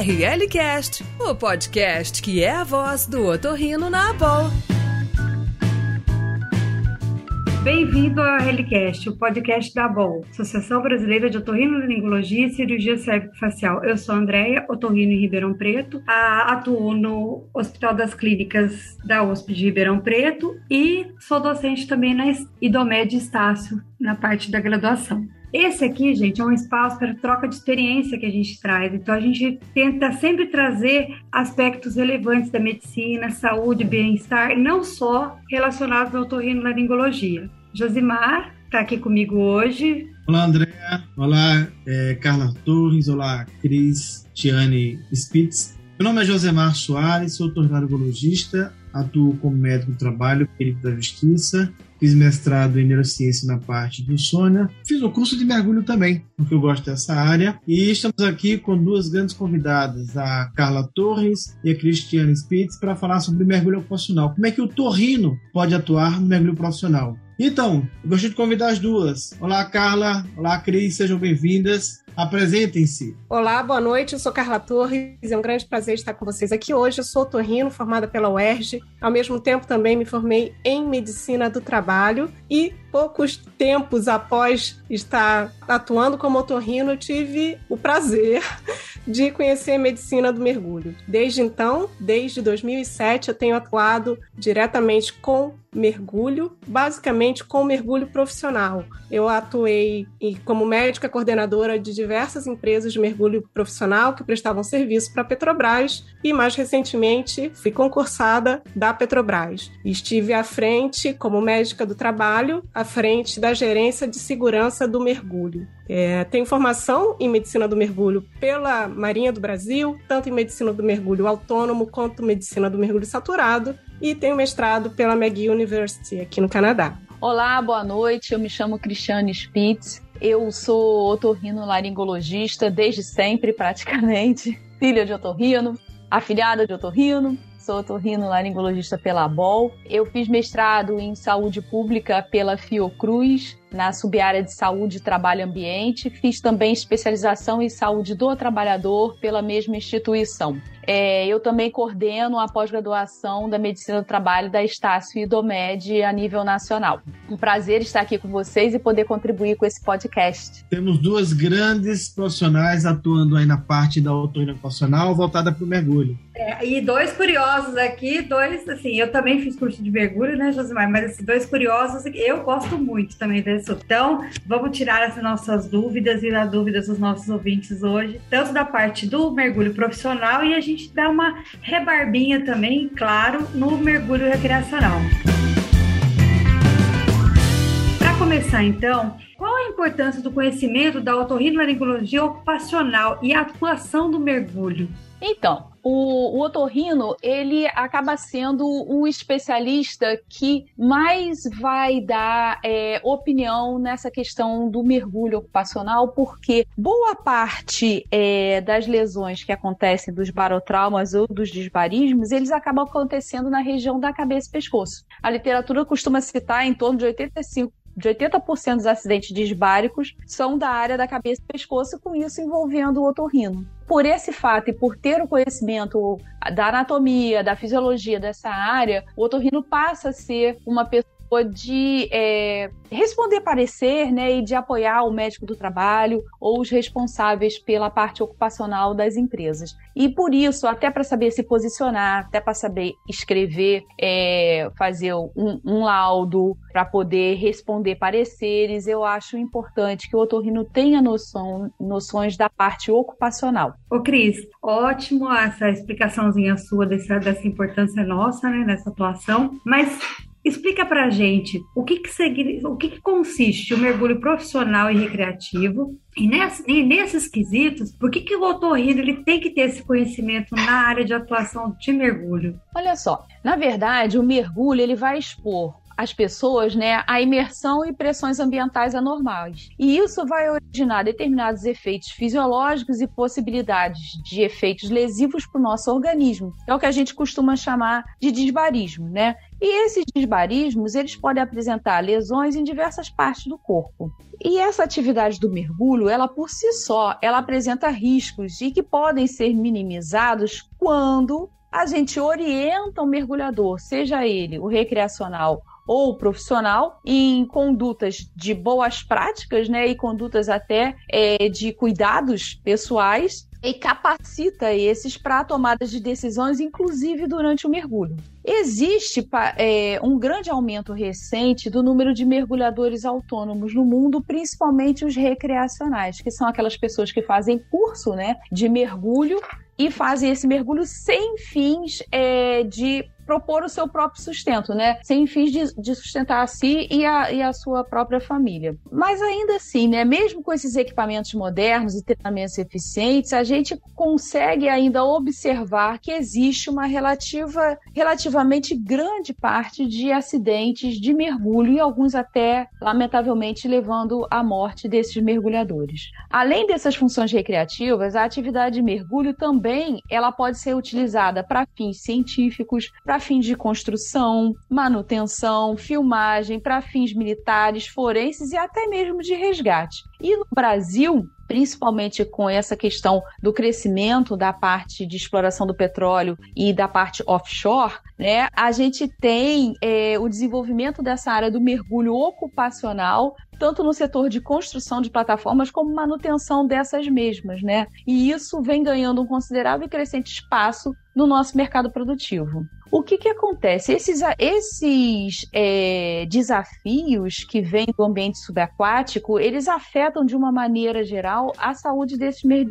RLCast, o podcast que é a voz do otorrino na Abol. Bem-vindo ao RLCast, o podcast da ABOL, Associação Brasileira de Otorrinolaringologia e Cirurgia Cérvico-Facial. Eu sou a Andréia, otorrino em Ribeirão Preto, atuo no Hospital das Clínicas da USP de Ribeirão Preto e sou docente também na IDOMED Estácio, na parte da graduação. Esse aqui, gente, é um espaço para troca de experiência que a gente traz. Então, a gente tenta sempre trazer aspectos relevantes da medicina, saúde, bem-estar, não só relacionados ao otorrinolaringologia. Josimar está aqui comigo hoje. Olá, Andréa. Olá, é, Carla Torres. Olá, Cris Tiane Spitz. Meu nome é Josemar Soares, sou otorrinolaringologista, atuo como médico do trabalho, perito da justiça Fiz mestrado em neurociência na parte do Sônia. Fiz o curso de mergulho também, porque eu gosto dessa área. E estamos aqui com duas grandes convidadas, a Carla Torres e a Cristiane Spitz, para falar sobre mergulho ocupacional. Como é que o torrino pode atuar no mergulho profissional? Então, gostaria de convidar as duas. Olá, Carla. Olá, Cris. Sejam bem-vindas. Apresentem-se. Olá, boa noite. Eu sou Carla Torres. É um grande prazer estar com vocês aqui hoje. Eu sou torrino, formada pela UERJ. Ao mesmo tempo, também me formei em Medicina do Trabalho e poucos tempos após estar atuando como otorrino, eu tive o prazer de conhecer a medicina do mergulho. Desde então, desde 2007, eu tenho atuado diretamente com mergulho, basicamente com mergulho profissional. Eu atuei como médica coordenadora de diversas empresas de mergulho profissional que prestavam serviço para a Petrobras e mais recentemente fui concursada da Petrobras. Estive à frente como médica do trabalho, à frente da gerência de segurança do mergulho. É, tenho formação em medicina do mergulho pela Marinha do Brasil, tanto em medicina do mergulho autônomo quanto medicina do mergulho saturado, e tenho mestrado pela McGill University aqui no Canadá. Olá, boa noite. Eu me chamo Cristiane Spitz. Eu sou otorrino-laringologista desde sempre, praticamente. Filha de otorrino, afiliada de otorrino, sou otorrino-laringologista pela ABOL. Eu fiz mestrado em saúde pública pela Fiocruz, na subárea de saúde, trabalho e ambiente. Fiz também especialização em saúde do trabalhador pela mesma instituição. É, eu também coordeno a pós-graduação da Medicina do Trabalho da Estácio e do MED a nível nacional. Um prazer estar aqui com vocês e poder contribuir com esse podcast. Temos duas grandes profissionais atuando aí na parte da autonomia profissional voltada para o mergulho. É, e dois curiosos aqui, dois, assim, eu também fiz curso de mergulho, né, Josimar? Mas esses dois curiosos, eu gosto muito também desse. Então, vamos tirar as nossas dúvidas e as dúvidas dos nossos ouvintes hoje, tanto da parte do mergulho profissional e a gente dá uma rebarbinha também, claro, no mergulho recreacional. Para começar, então, qual a importância do conhecimento da otorrinolaringologia ocupacional e a atuação do mergulho? Então, o, o otorrino, ele acaba sendo o especialista que mais vai dar é, opinião nessa questão do mergulho ocupacional, porque boa parte é, das lesões que acontecem dos barotraumas ou dos disbarismos, eles acabam acontecendo na região da cabeça e pescoço. A literatura costuma citar em torno de 85 de 80% dos acidentes disbáricos são da área da cabeça e pescoço, com isso envolvendo o otorrino. Por esse fato e por ter o conhecimento da anatomia, da fisiologia dessa área, o otorrino passa a ser uma pessoa de é, responder parecer né, e de apoiar o médico do trabalho ou os responsáveis pela parte ocupacional das empresas. E por isso, até para saber se posicionar, até para saber escrever, é, fazer um, um laudo, para poder responder pareceres, eu acho importante que o otorrino tenha noção, noções da parte ocupacional. Ô Cris, ótimo essa explicaçãozinha sua dessa, dessa importância nossa, né, nessa atuação, mas Explica pra gente o que, que, o que, que consiste o mergulho profissional e recreativo e, nessa, e nesses quesitos, por que, que o otorrino ele tem que ter esse conhecimento na área de atuação de mergulho? Olha só, na verdade, o mergulho ele vai expor as pessoas né, a imersão e pressões ambientais anormais. E isso vai originar determinados efeitos fisiológicos e possibilidades de efeitos lesivos para o nosso organismo. É o que a gente costuma chamar de disbarismo, né? E esses disbarismos, eles podem apresentar lesões em diversas partes do corpo. E essa atividade do mergulho, ela por si só, ela apresenta riscos e que podem ser minimizados quando a gente orienta o mergulhador, seja ele o recreacional ou profissional em condutas de boas práticas, né, e condutas até é, de cuidados pessoais e capacita esses para tomadas de decisões, inclusive durante o mergulho. Existe é, um grande aumento recente do número de mergulhadores autônomos no mundo, principalmente os recreacionais, que são aquelas pessoas que fazem curso né, de mergulho e fazem esse mergulho sem fins é, de propor o seu próprio sustento, né? Sem fins de, de sustentar a si e a, e a, sua própria família. Mas ainda assim, né? Mesmo com esses equipamentos modernos e treinamentos eficientes, a gente consegue ainda observar que existe uma relativa, relativamente grande parte de acidentes de mergulho e alguns até, lamentavelmente, levando à morte desses mergulhadores. Além dessas funções recreativas, a atividade de mergulho também ela pode ser utilizada para fins científicos, para fins de construção, manutenção, filmagem, para fins militares, forenses e até mesmo de resgate. E no Brasil, principalmente com essa questão do crescimento da parte de exploração do petróleo e da parte offshore, né, a gente tem é, o desenvolvimento dessa área do mergulho ocupacional, tanto no setor de construção de plataformas como manutenção dessas mesmas, né? E isso vem ganhando um considerável e crescente espaço no nosso mercado produtivo. O que, que acontece? Esses, esses é, desafios que vêm do ambiente subaquático, eles afetam de uma maneira geral a saúde desses mer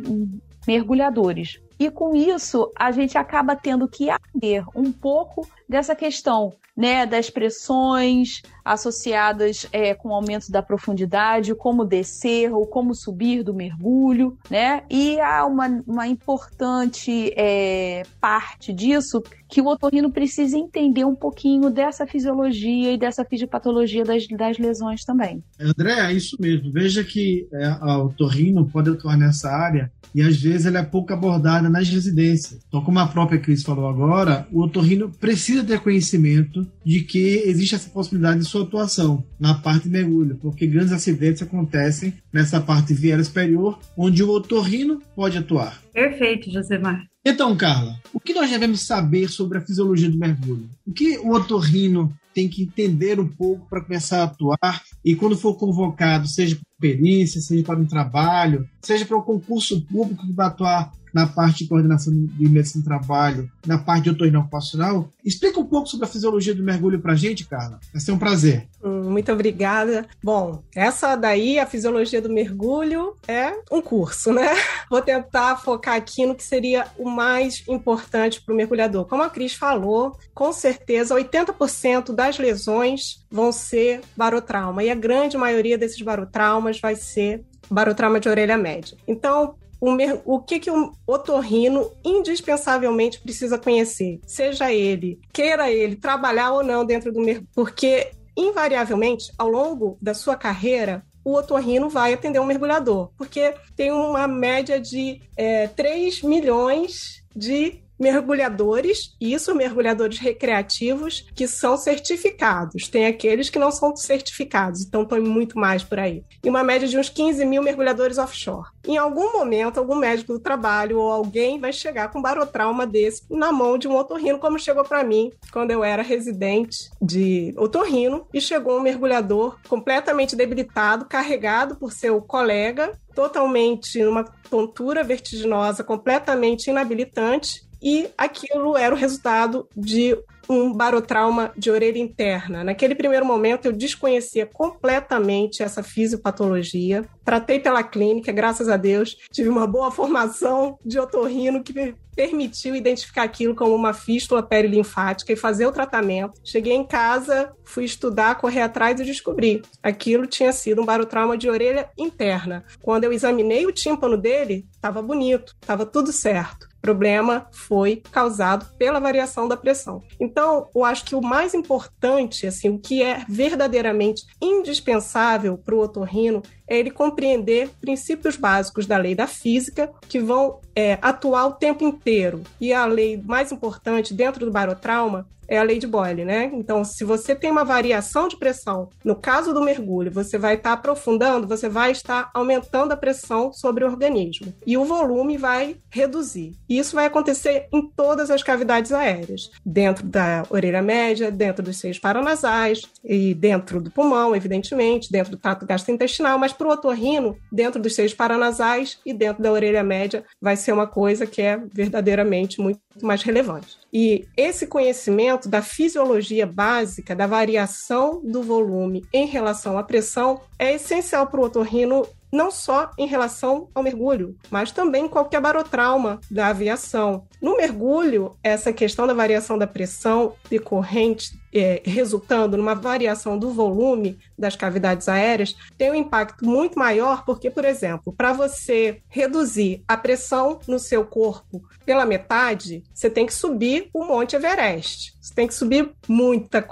mergulhadores. E com isso, a gente acaba tendo que aprender um pouco dessa questão né, das pressões associadas é, com o aumento da profundidade, como descer ou como subir do mergulho, né? E há uma, uma importante é, parte disso que o otorrino precisa entender um pouquinho dessa fisiologia e dessa fisiopatologia das, das lesões também. André, é isso mesmo. Veja que é, o otorrino pode atuar nessa área e às vezes ela é pouco abordada nas residências. Então, como a própria Cris falou agora, o otorrino precisa ter conhecimento de que existe essa possibilidade de sua atuação na parte de mergulho, porque grandes acidentes acontecem nessa parte viária superior, onde o otorrino pode atuar. Perfeito, Josemar. Então, Carla, o que nós devemos saber sobre a fisiologia do mergulho? O que o otorrino tem que entender um pouco para começar a atuar e quando for convocado, seja perícia, seja para um trabalho, seja para um concurso público que vai atuar na parte de coordenação de medicina do trabalho, na parte de otorrino ocupacional. Explica um pouco sobre a fisiologia do mergulho para a gente, Carla. Vai ser um prazer. Hum, muito obrigada. Bom, essa daí, a fisiologia do mergulho, é um curso, né? Vou tentar focar aqui no que seria o mais importante para o mergulhador. Como a Cris falou, com certeza 80% das lesões vão ser barotrauma e a grande maioria desses barotraumas vai ser barotrauma de orelha média. Então, o, o que, que um otorrino indispensavelmente precisa conhecer, seja ele, queira ele trabalhar ou não dentro do mergulho, porque invariavelmente, ao longo da sua carreira, o otorrino vai atender um mergulhador, porque tem uma média de é, 3 milhões de mergulhadores, isso mergulhadores recreativos, que são certificados. Tem aqueles que não são certificados, então tem muito mais por aí. E uma média de uns 15 mil mergulhadores offshore. Em algum momento, algum médico do trabalho ou alguém vai chegar com um barotrauma desse na mão de um otorrino, como chegou para mim quando eu era residente de otorrino, e chegou um mergulhador completamente debilitado, carregado por seu colega, totalmente numa tontura vertiginosa, completamente inabilitante, e aquilo era o resultado de um barotrauma de orelha interna. Naquele primeiro momento, eu desconhecia completamente essa fisiopatologia. Tratei pela clínica, graças a Deus, tive uma boa formação de otorrino que me permitiu identificar aquilo como uma fístula perilinfática e fazer o tratamento. Cheguei em casa, fui estudar, correr atrás e descobri. Aquilo tinha sido um barotrauma de orelha interna. Quando eu examinei o tímpano dele, estava bonito, estava tudo certo. Problema foi causado pela variação da pressão. Então, eu acho que o mais importante, assim, o que é verdadeiramente indispensável para o otorrino é ele compreender princípios básicos da lei da física que vão é, atuar o tempo inteiro. E a lei mais importante dentro do barotrauma é a lei de Boyle, né? Então, se você tem uma variação de pressão, no caso do mergulho, você vai estar aprofundando, você vai estar aumentando a pressão sobre o organismo e o volume vai reduzir. E isso vai acontecer em todas as cavidades aéreas, dentro da orelha média, dentro dos seios paranasais e dentro do pulmão, evidentemente, dentro do trato gastrointestinal, mas para o otorrino, dentro dos seios paranasais e dentro da orelha média, vai ser uma coisa que é verdadeiramente muito mais relevante. E esse conhecimento da fisiologia básica, da variação do volume em relação à pressão, é essencial para o otorrino não só em relação ao mergulho, mas também qualquer barotrauma da aviação. No mergulho, essa questão da variação da pressão decorrente, é, resultando numa variação do volume das cavidades aéreas, tem um impacto muito maior, porque, por exemplo, para você reduzir a pressão no seu corpo pela metade, você tem que subir o Monte Everest. Você tem que subir muita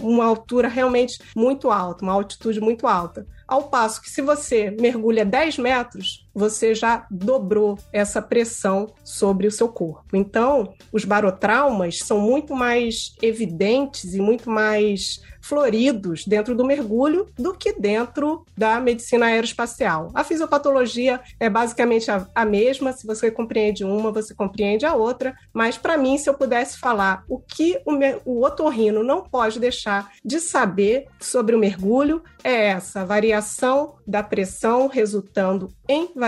uma altura realmente muito alta, uma altitude muito alta. Ao passo que, se você mergulha 10 metros, você já dobrou essa pressão sobre o seu corpo. Então, os barotraumas são muito mais evidentes e muito mais floridos dentro do mergulho do que dentro da medicina aeroespacial. A fisiopatologia é basicamente a, a mesma, se você compreende uma, você compreende a outra, mas para mim, se eu pudesse falar o que o, o otorrino não pode deixar de saber sobre o mergulho, é essa variação da pressão resultando em variação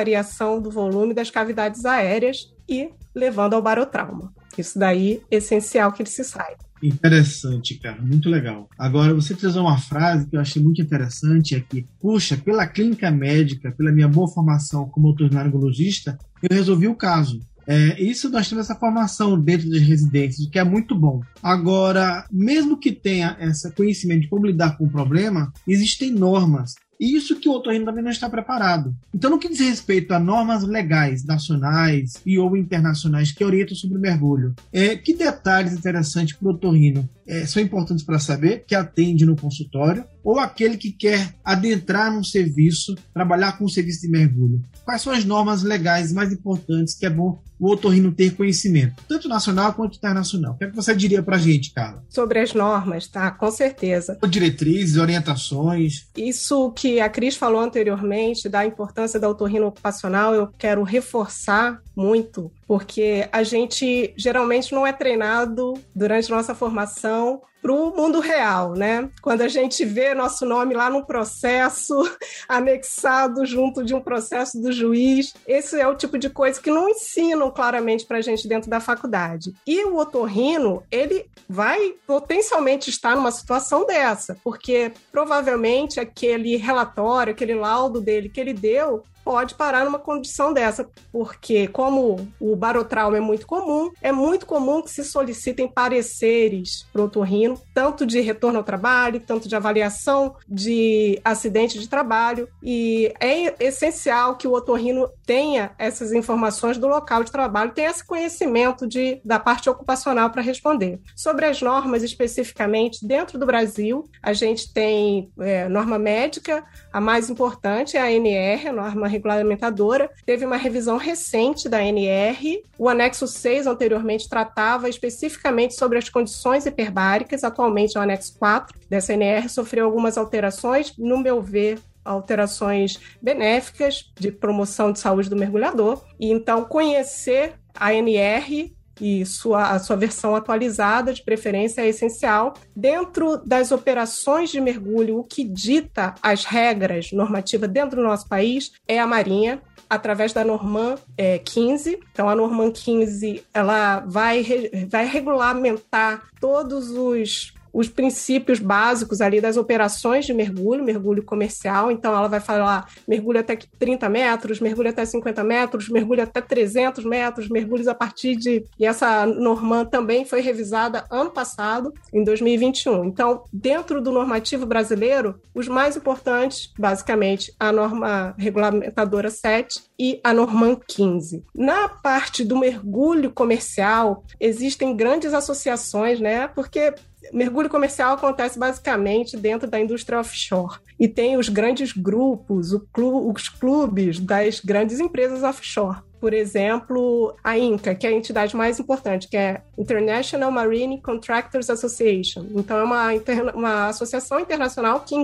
do volume das cavidades aéreas e levando ao barotrauma. Isso daí é essencial que ele se saiba. Interessante, cara, muito legal. Agora, você fez uma frase que eu achei muito interessante, é que, puxa, pela clínica médica, pela minha boa formação como otorrinolaringologista, eu resolvi o caso. É, isso nós temos essa formação dentro das residências, que é muito bom. Agora, mesmo que tenha esse conhecimento de como lidar com o problema, existem normas isso que o otorrino também não está preparado. Então, no que diz respeito a normas legais nacionais e ou internacionais que orientam sobre o mergulho, é, que detalhes interessantes para o otorrino é, são importantes para saber que atende no consultório ou aquele que quer adentrar num serviço, trabalhar com um serviço de mergulho? Quais são as normas legais mais importantes que é bom o otorrino ter conhecimento, tanto nacional quanto internacional? O que, é que você diria para a gente, Carla? Sobre as normas, tá? Com certeza. Diretrizes, orientações. Isso que a Cris falou anteriormente, da importância da otorrino ocupacional, eu quero reforçar muito, porque a gente geralmente não é treinado durante nossa formação para o mundo real, né? Quando a gente vê nosso nome lá num processo anexado junto de um processo do juiz, esse é o tipo de coisa que não ensinam claramente para a gente dentro da faculdade. E o otorrino, ele vai potencialmente estar numa situação dessa, porque provavelmente aquele relatório, aquele laudo dele que ele deu pode parar numa condição dessa, porque como o barotrauma é muito comum, é muito comum que se solicitem pareceres para o otorrino, tanto de retorno ao trabalho, tanto de avaliação de acidente de trabalho, e é essencial que o otorrino tenha essas informações do local de trabalho, tenha esse conhecimento de, da parte ocupacional para responder. Sobre as normas especificamente, dentro do Brasil, a gente tem é, norma médica, a mais importante é a NR, a norma regulamentadora, teve uma revisão recente da NR. O anexo 6 anteriormente tratava especificamente sobre as condições hiperbáricas, atualmente é o anexo 4 dessa NR sofreu algumas alterações, no meu ver, alterações benéficas de promoção de saúde do mergulhador. E então conhecer a NR e sua, a sua versão atualizada, de preferência, é essencial. Dentro das operações de mergulho, o que dita as regras normativas dentro do nosso país é a Marinha, através da Norman é, 15. Então, a Norman 15 ela vai, vai regulamentar todos os os princípios básicos ali das operações de mergulho, mergulho comercial. Então, ela vai falar mergulho até 30 metros, mergulho até 50 metros, mergulho até 300 metros, mergulhos a partir de. E essa norma também foi revisada ano passado, em 2021. Então, dentro do normativo brasileiro, os mais importantes, basicamente, a norma regulamentadora 7 e a Norman 15. Na parte do mergulho comercial, existem grandes associações, né? Porque mergulho comercial acontece basicamente dentro da indústria offshore. E tem os grandes grupos, os clubes das grandes empresas offshore. Por exemplo, a INCA, que é a entidade mais importante, que é International Marine Contractors Association. Então, é uma, uma associação internacional que,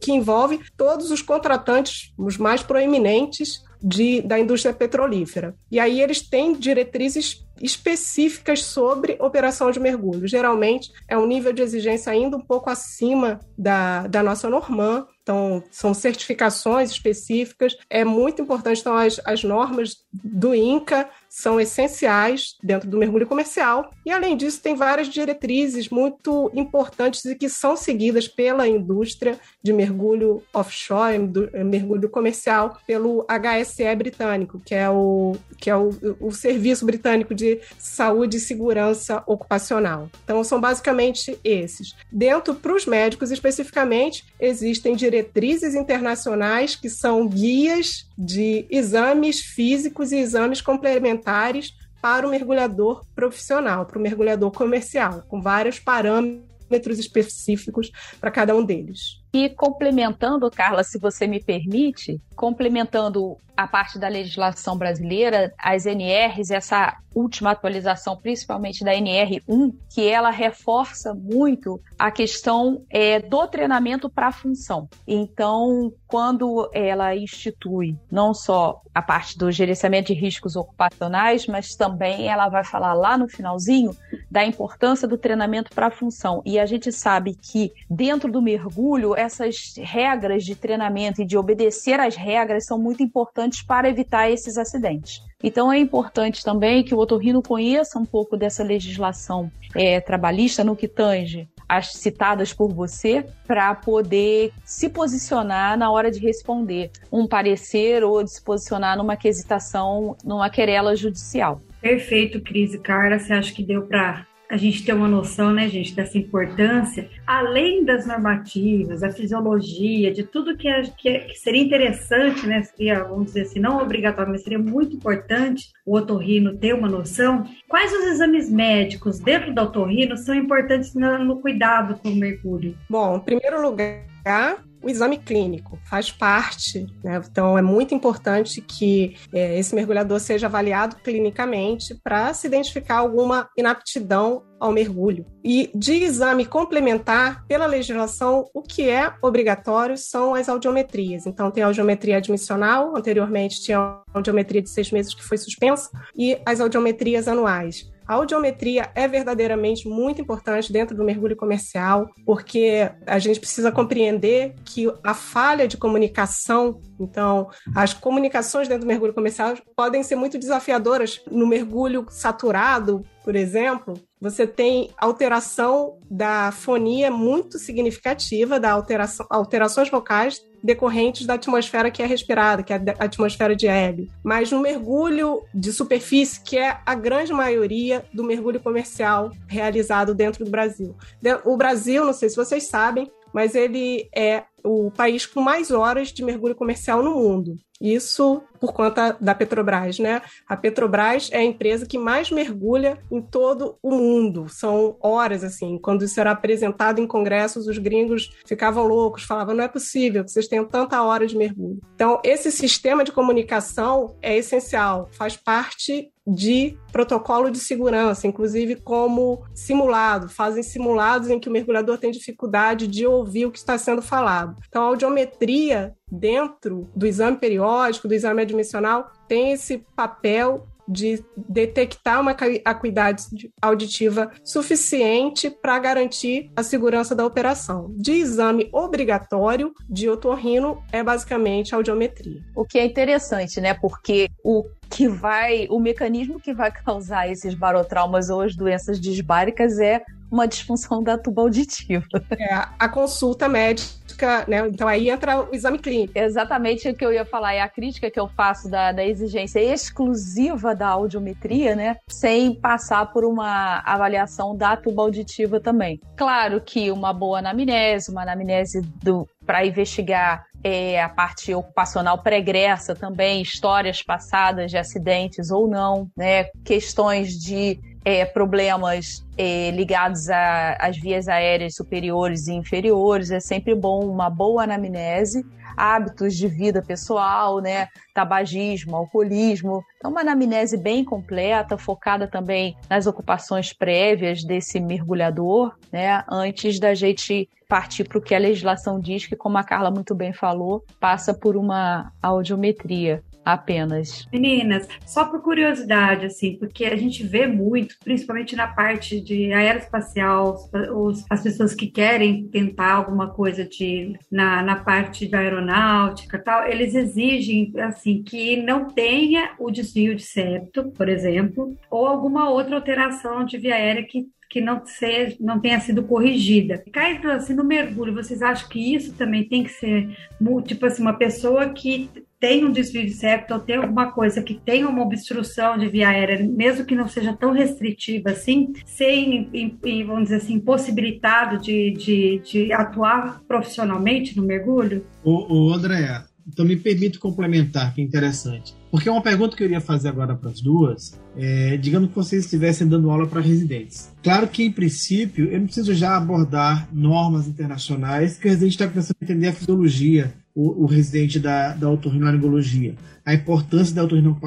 que envolve todos os contratantes, os mais proeminentes de, da indústria petrolífera. E aí eles têm diretrizes específicas sobre operação de mergulho. Geralmente é um nível de exigência ainda um pouco acima da, da nossa Norman, então, são certificações específicas. É muito importante, então, as, as normas do INCA são essenciais dentro do mergulho comercial. E, além disso, tem várias diretrizes muito importantes e que são seguidas pela indústria de mergulho offshore, mergulho comercial, pelo HSE britânico, que é o, que é o, o Serviço Britânico de Saúde e Segurança Ocupacional. Então, são basicamente esses. Dentro, para os médicos especificamente, existem diretrizes internacionais que são guias de exames físicos e exames complementares para o mergulhador profissional, para o mergulhador comercial, com vários parâmetros específicos para cada um deles. E complementando, Carla, se você me permite, complementando a parte da legislação brasileira, as NRs, essa última atualização, principalmente da NR1, que ela reforça muito a questão é, do treinamento para a função. Então, quando ela institui não só a parte do gerenciamento de riscos ocupacionais, mas também ela vai falar lá no finalzinho da importância do treinamento para a função. E a gente sabe que dentro do mergulho, essas regras de treinamento e de obedecer às regras são muito importantes para evitar esses acidentes. Então é importante também que o otorrino conheça um pouco dessa legislação é, trabalhista no que tange as citadas por você para poder se posicionar na hora de responder um parecer ou de se posicionar numa quesitação, numa querela judicial. Perfeito, Cris e Carla. Você acha que deu para a gente ter uma noção, né, gente, dessa importância, além das normativas, da fisiologia, de tudo que, é, que, é, que, seria interessante, né, seria, vamos dizer assim, não obrigatório, mas seria muito importante o otorrino ter uma noção, quais os exames médicos dentro do otorrino são importantes no, no cuidado com o mercúrio? Bom, em primeiro lugar, o exame clínico faz parte, né? então é muito importante que é, esse mergulhador seja avaliado clinicamente para se identificar alguma inaptidão ao mergulho. E de exame complementar, pela legislação, o que é obrigatório são as audiometrias. Então, tem a audiometria admissional, anteriormente tinha a audiometria de seis meses que foi suspensa, e as audiometrias anuais. A audiometria é verdadeiramente muito importante dentro do mergulho comercial, porque a gente precisa compreender que a falha de comunicação, então, as comunicações dentro do mergulho comercial podem ser muito desafiadoras. No mergulho saturado, por exemplo, você tem alteração da fonia muito significativa, da alteração, alterações vocais decorrentes da atmosfera que é respirada, que é a atmosfera de hélio. Mas no mergulho de superfície, que é a grande maioria do mergulho comercial realizado dentro do Brasil. O Brasil, não sei se vocês sabem, mas ele é o país com mais horas de mergulho comercial no mundo. Isso por conta da Petrobras, né? A Petrobras é a empresa que mais mergulha em todo o mundo. São horas, assim. Quando isso era apresentado em congressos, os gringos ficavam loucos, falavam: não é possível vocês tenham tanta hora de mergulho. Então, esse sistema de comunicação é essencial, faz parte de protocolo de segurança, inclusive como simulado, fazem simulados em que o mergulhador tem dificuldade de ouvir o que está sendo falado. Então, a audiometria dentro do exame periódico, do exame admissional, tem esse papel de detectar uma acuidade auditiva suficiente para garantir a segurança da operação. De exame obrigatório de otorrino é basicamente a audiometria. O que é interessante, né? Porque o que vai, o mecanismo que vai causar esses barotraumas ou as doenças disbáricas é uma disfunção da tuba auditiva. É, a consulta médica, né? Então aí entra o exame clínico. Exatamente o que eu ia falar, é a crítica que eu faço da, da exigência exclusiva da audiometria, né? Sem passar por uma avaliação da tuba auditiva também. Claro que uma boa anamnese, uma anamnese para investigar é, a parte ocupacional pregressa também, histórias passadas de acidentes ou não, né? Questões de é, problemas é, ligados às vias aéreas superiores e inferiores. É sempre bom uma boa anamnese, hábitos de vida pessoal, né? Tabagismo, alcoolismo. Então, uma anamnese bem completa, focada também nas ocupações prévias desse mergulhador, né? Antes da gente partir para o que a legislação diz, que, como a Carla muito bem falou, passa por uma audiometria apenas. Meninas, só por curiosidade, assim, porque a gente vê muito, principalmente na parte de aeroespacial, os, as pessoas que querem tentar alguma coisa de na, na parte da aeronáutica tal, eles exigem assim que não tenha o desvio de septo, por exemplo, ou alguma outra alteração de via aérea que que não, seja, não tenha sido corrigida. Caindo assim no mergulho, vocês acham que isso também tem que ser, tipo assim, uma pessoa que tem um desvio de septo ou tem alguma coisa que tenha uma obstrução de via aérea, mesmo que não seja tão restritiva assim, ser, vamos dizer assim, impossibilitado de, de, de atuar profissionalmente no mergulho? O, o Andréa, então me permite complementar, que é interessante. Porque uma pergunta que eu iria fazer agora para as duas é, digamos que vocês estivessem dando aula para residentes. Claro que, em princípio, eu não preciso já abordar normas internacionais, que o residente está começando a entender a fisiologia, o, o residente da, da otorrinolaringologia, a importância da otorrino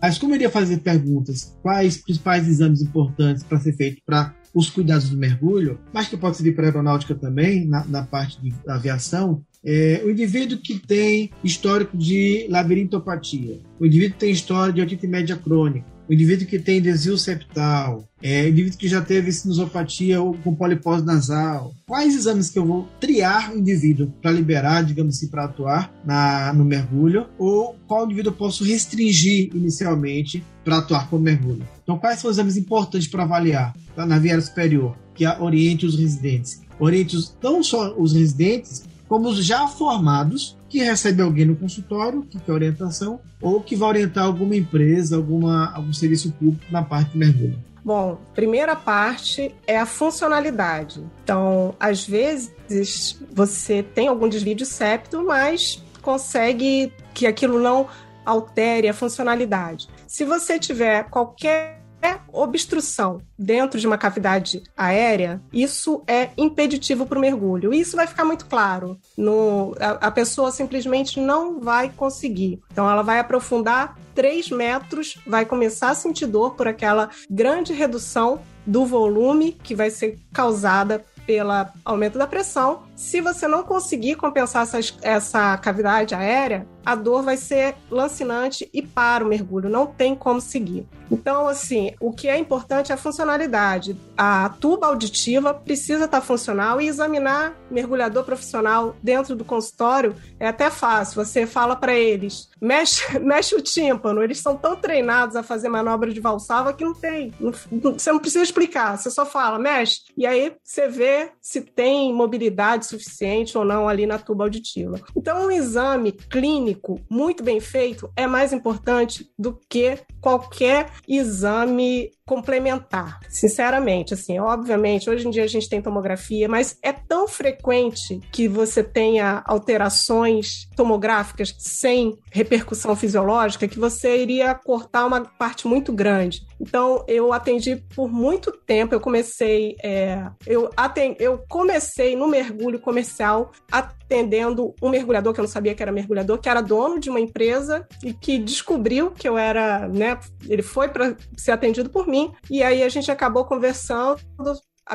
Mas como eu iria fazer perguntas, quais principais exames importantes para ser feito para os cuidados do mergulho, mas que pode servir para a aeronáutica também, na, na parte de aviação, é, o indivíduo que tem histórico de labirintopatia, o indivíduo que tem história de otite média crônica, o indivíduo que tem desvio septal, é, indivíduo que já teve sinusopatia ou com polipose nasal. Quais exames que eu vou triar o indivíduo para liberar, digamos assim, para atuar na, no mergulho? Ou qual indivíduo eu posso restringir inicialmente para atuar com mergulho? Então, quais são os exames importantes para avaliar tá, na via superior, que oriente os residentes? Oriente os, não só os residentes, como os já formados que recebe alguém no consultório, que quer orientação, ou que vai orientar alguma empresa, alguma, algum serviço público na parte de mergulho. Bom, primeira parte é a funcionalidade. Então, às vezes você tem algum desvio de septo, mas consegue que aquilo não altere a funcionalidade. Se você tiver qualquer é obstrução dentro de uma cavidade aérea, isso é impeditivo para o mergulho. E isso vai ficar muito claro. No, a, a pessoa simplesmente não vai conseguir. Então, ela vai aprofundar 3 metros, vai começar a sentir dor por aquela grande redução do volume que vai ser causada pelo aumento da pressão. Se você não conseguir compensar essa, essa cavidade aérea, a dor vai ser lancinante e para o mergulho, não tem como seguir. Então, assim, o que é importante é a funcionalidade. A tuba auditiva precisa estar funcional e examinar mergulhador profissional dentro do consultório é até fácil. Você fala para eles, mexe, mexe o tímpano, eles são tão treinados a fazer manobra de valsalva que não tem. Não, você não precisa explicar, você só fala, mexe. E aí você vê se tem mobilidade suficiente ou não ali na tuba auditiva. Então, um exame clínico muito bem feito é mais importante do que qualquer exame complementar. Sinceramente, assim, obviamente, hoje em dia a gente tem tomografia, mas é tão frequente que você tenha alterações tomográficas sem repercussão fisiológica que você iria cortar uma parte muito grande. Então, eu atendi por muito tempo, eu comecei, é, eu, atendi, eu comecei no mergulho comercial atendendo um mergulhador que eu não sabia que era mergulhador, que era dono de uma empresa e que descobriu que eu era, né, ele foi para ser atendido por mim, e aí a gente acabou conversando,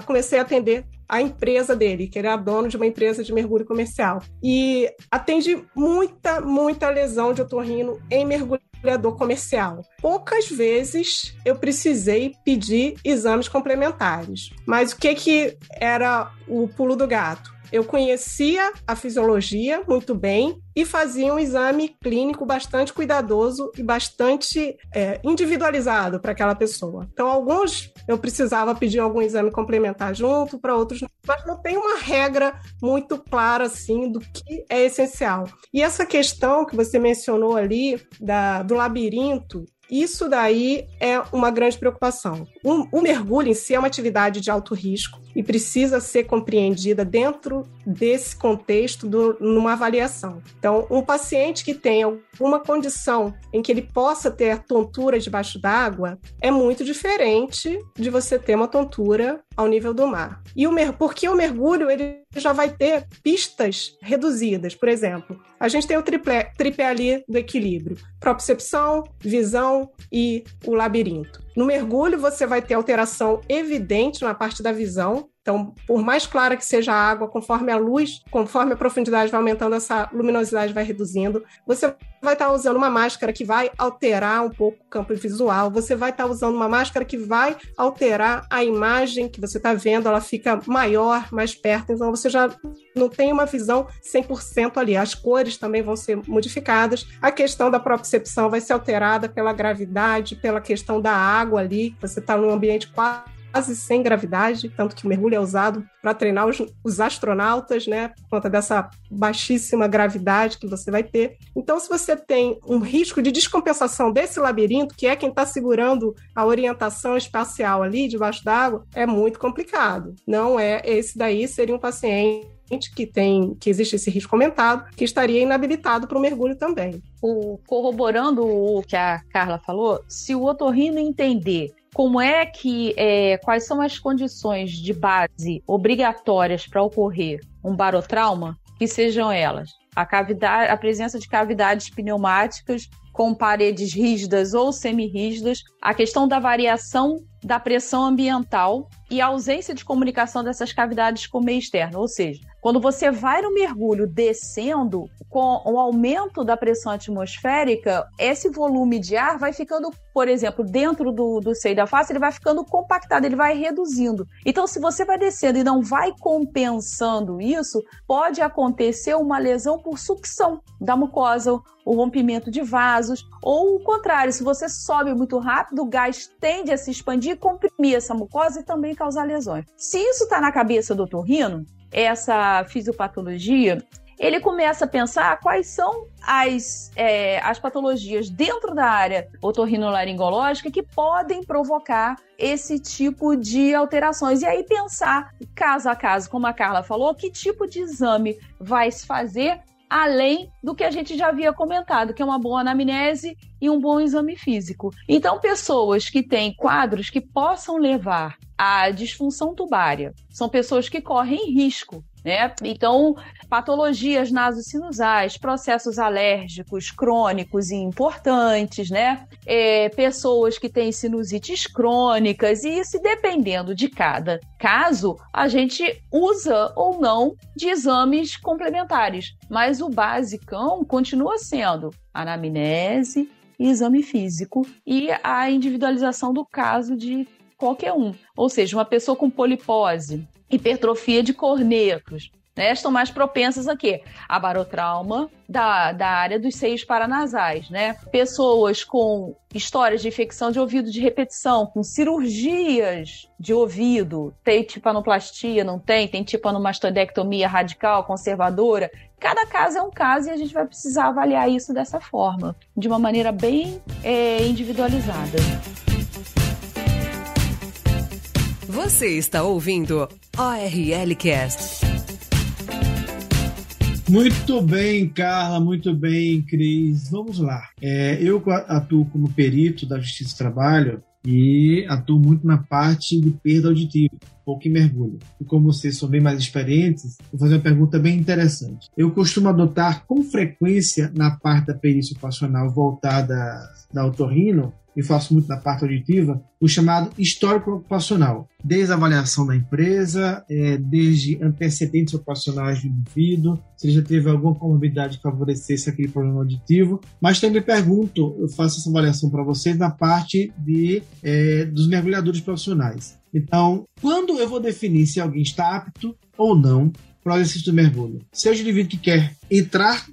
comecei a atender a empresa dele, que era dono de uma empresa de mergulho comercial. E atendi muita, muita lesão de otorrino em mergulhador comercial. Poucas vezes eu precisei pedir exames complementares. Mas o que que era o pulo do gato? Eu conhecia a fisiologia muito bem e fazia um exame clínico bastante cuidadoso e bastante é, individualizado para aquela pessoa. Então, alguns eu precisava pedir algum exame complementar junto, para outros não. Mas não tem uma regra muito clara assim do que é essencial. E essa questão que você mencionou ali da, do labirinto, isso daí é uma grande preocupação. O mergulho em si é uma atividade de alto risco e precisa ser compreendida dentro desse contexto do, numa avaliação. Então, um paciente que tem alguma condição em que ele possa ter tontura debaixo d'água é muito diferente de você ter uma tontura ao nível do mar. E o mer porque o mergulho ele já vai ter pistas reduzidas. Por exemplo, a gente tem o triplé, tripé ali do equilíbrio: propriocepção, visão e o labirinto. No mergulho, você vai ter alteração evidente na parte da visão, então, por mais clara que seja a água, conforme a luz, conforme a profundidade vai aumentando, essa luminosidade vai reduzindo. Você vai estar usando uma máscara que vai alterar um pouco o campo visual. Você vai estar usando uma máscara que vai alterar a imagem que você está vendo, ela fica maior, mais perto. Então, você já não tem uma visão 100% ali. As cores também vão ser modificadas. A questão da propriocepção vai ser alterada pela gravidade, pela questão da água ali. Você está num ambiente quase quase sem gravidade, tanto que o mergulho é usado para treinar os, os, astronautas, né, por conta dessa baixíssima gravidade que você vai ter. Então, se você tem um risco de descompensação desse labirinto, que é quem está segurando a orientação espacial ali debaixo d'água, é muito complicado. Não é esse daí seria um paciente que tem que existe esse risco aumentado, que estaria inabilitado para o mergulho também. O, corroborando o que a Carla falou, se o otorrino entender como é que, é, quais são as condições de base obrigatórias para ocorrer um barotrauma, que sejam elas a cavidade, a presença de cavidades pneumáticas com paredes rígidas ou semirrígidas, a questão da variação da pressão ambiental e a ausência de comunicação dessas cavidades com o meio externo, ou seja, quando você vai no mergulho descendo, com o aumento da pressão atmosférica, esse volume de ar vai ficando, por exemplo, dentro do, do seio da face, ele vai ficando compactado, ele vai reduzindo. Então, se você vai descendo e não vai compensando isso, pode acontecer uma lesão por sucção da mucosa, o rompimento de vasos, ou o contrário, se você sobe muito rápido, o gás tende a se expandir, comprimir essa mucosa e também causar lesões. Se isso está na cabeça do torrino, essa fisiopatologia, ele começa a pensar quais são as, é, as patologias dentro da área otorrinolaringológica que podem provocar esse tipo de alterações. E aí pensar, caso a caso, como a Carla falou, que tipo de exame vai se fazer além do que a gente já havia comentado, que é uma boa anamnese e um bom exame físico. Então, pessoas que têm quadros que possam levar à disfunção tubária são pessoas que correm risco né? Então, patologias nasocinusais, processos alérgicos crônicos e importantes, né? É, pessoas que têm sinusites crônicas, e isso dependendo de cada caso, a gente usa ou não de exames complementares. Mas o basicão continua sendo anamnese, exame físico e a individualização do caso de qualquer um. Ou seja, uma pessoa com polipose, hipertrofia de cornetos, né, estão mais propensas a quê? A barotrauma da, da área dos seios paranasais, né? Pessoas com histórias de infecção de ouvido de repetição, com cirurgias de ouvido, tem tipanoplastia, não tem, tem tipanomastodectomia radical, conservadora. Cada caso é um caso e a gente vai precisar avaliar isso dessa forma, de uma maneira bem é, individualizada. Você está ouvindo ORL Cast. Muito bem, Carla, muito bem, Cris. Vamos lá. É, eu atuo como perito da Justiça do Trabalho e atuo muito na parte de perda auditiva, pouco mergulho. E como vocês são bem mais experientes, vou fazer uma pergunta bem interessante. Eu costumo adotar com frequência na parte da perícia ocupacional voltada da otorrino e faço muito na parte auditiva, o chamado histórico ocupacional, desde a avaliação da empresa, é, desde antecedentes ocupacionais do indivíduo, se ele já teve alguma comorbidade que favorecesse aquele problema auditivo, mas também pergunto, eu faço essa avaliação para vocês na parte de, é, dos mergulhadores profissionais. Então, quando eu vou definir se alguém está apto ou não para o exercício do mergulho. Seja o indivíduo que quer entrar